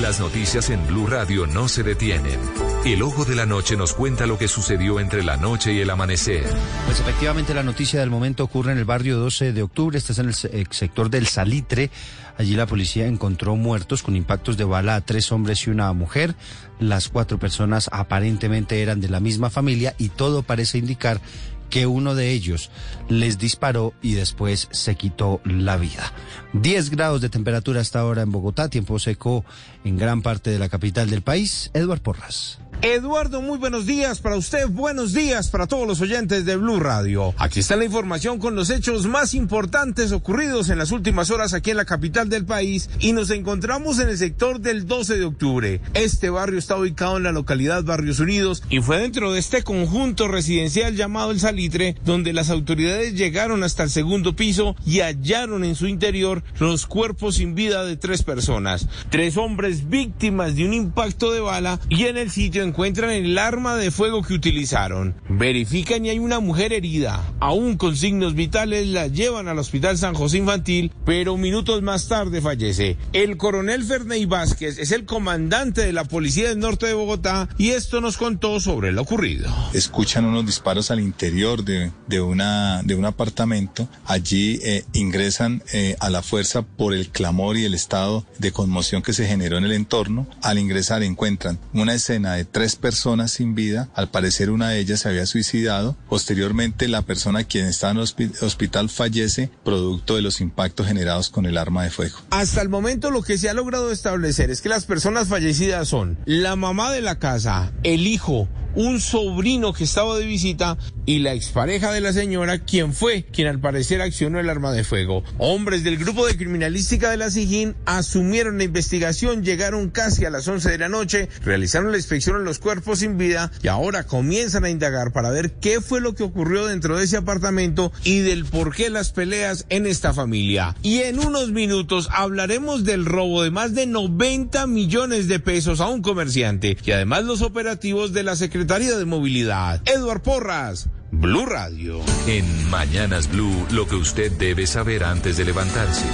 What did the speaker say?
Las noticias en Blue Radio no se detienen. El ojo de la noche nos cuenta lo que sucedió entre la noche y el amanecer. Pues efectivamente la noticia del momento ocurre en el barrio 12 de octubre, este es en el sector del Salitre. Allí la policía encontró muertos con impactos de bala a tres hombres y una mujer. Las cuatro personas aparentemente eran de la misma familia y todo parece indicar que uno de ellos les disparó y después se quitó la vida. 10 grados de temperatura hasta ahora en Bogotá, tiempo seco en gran parte de la capital del país. Eduard Porras. Eduardo, muy buenos días para usted, buenos días para todos los oyentes de Blue Radio. Aquí está la información con los hechos más importantes ocurridos en las últimas horas aquí en la capital del país y nos encontramos en el sector del 12 de octubre. Este barrio está ubicado en la localidad Barrios Unidos y fue dentro de este conjunto residencial llamado El Salitre donde las autoridades llegaron hasta el segundo piso y hallaron en su interior los cuerpos sin vida de tres personas, tres hombres víctimas de un impacto de bala y en el sitio encuentran el arma de fuego que utilizaron. Verifican y hay una mujer herida. Aún con signos vitales la llevan al Hospital San José Infantil, pero minutos más tarde fallece. El coronel Ferney Vázquez es el comandante de la Policía del Norte de Bogotá y esto nos contó sobre lo ocurrido. Escuchan unos disparos al interior de, de una, de un apartamento. Allí eh, ingresan eh, a la fuerza por el clamor y el estado de conmoción que se generó en el entorno. Al ingresar encuentran una escena de tres personas sin vida. Al parecer una de ellas se había suicidado. Posteriormente la persona quien está en el hospital fallece producto de los impactos generados con el arma de fuego. Hasta el momento lo que se ha logrado establecer es que las personas fallecidas son la mamá de la casa, el hijo, un sobrino que estaba de visita y la expareja de la señora, quien fue quien al parecer accionó el arma de fuego. Hombres del grupo de criminalística de la SIGIN asumieron la investigación, llegaron casi a las 11 de la noche, realizaron la inspección en los cuerpos sin vida y ahora comienzan a indagar para ver qué fue lo que ocurrió dentro de ese apartamento y del por qué las peleas en esta familia. Y en unos minutos hablaremos del robo de más de 90 millones de pesos a un comerciante y además los operativos de la Secretaría Secretaría de Movilidad. Eduard Porras, Blue Radio. En Mañanas Blue, lo que usted debe saber antes de levantarse.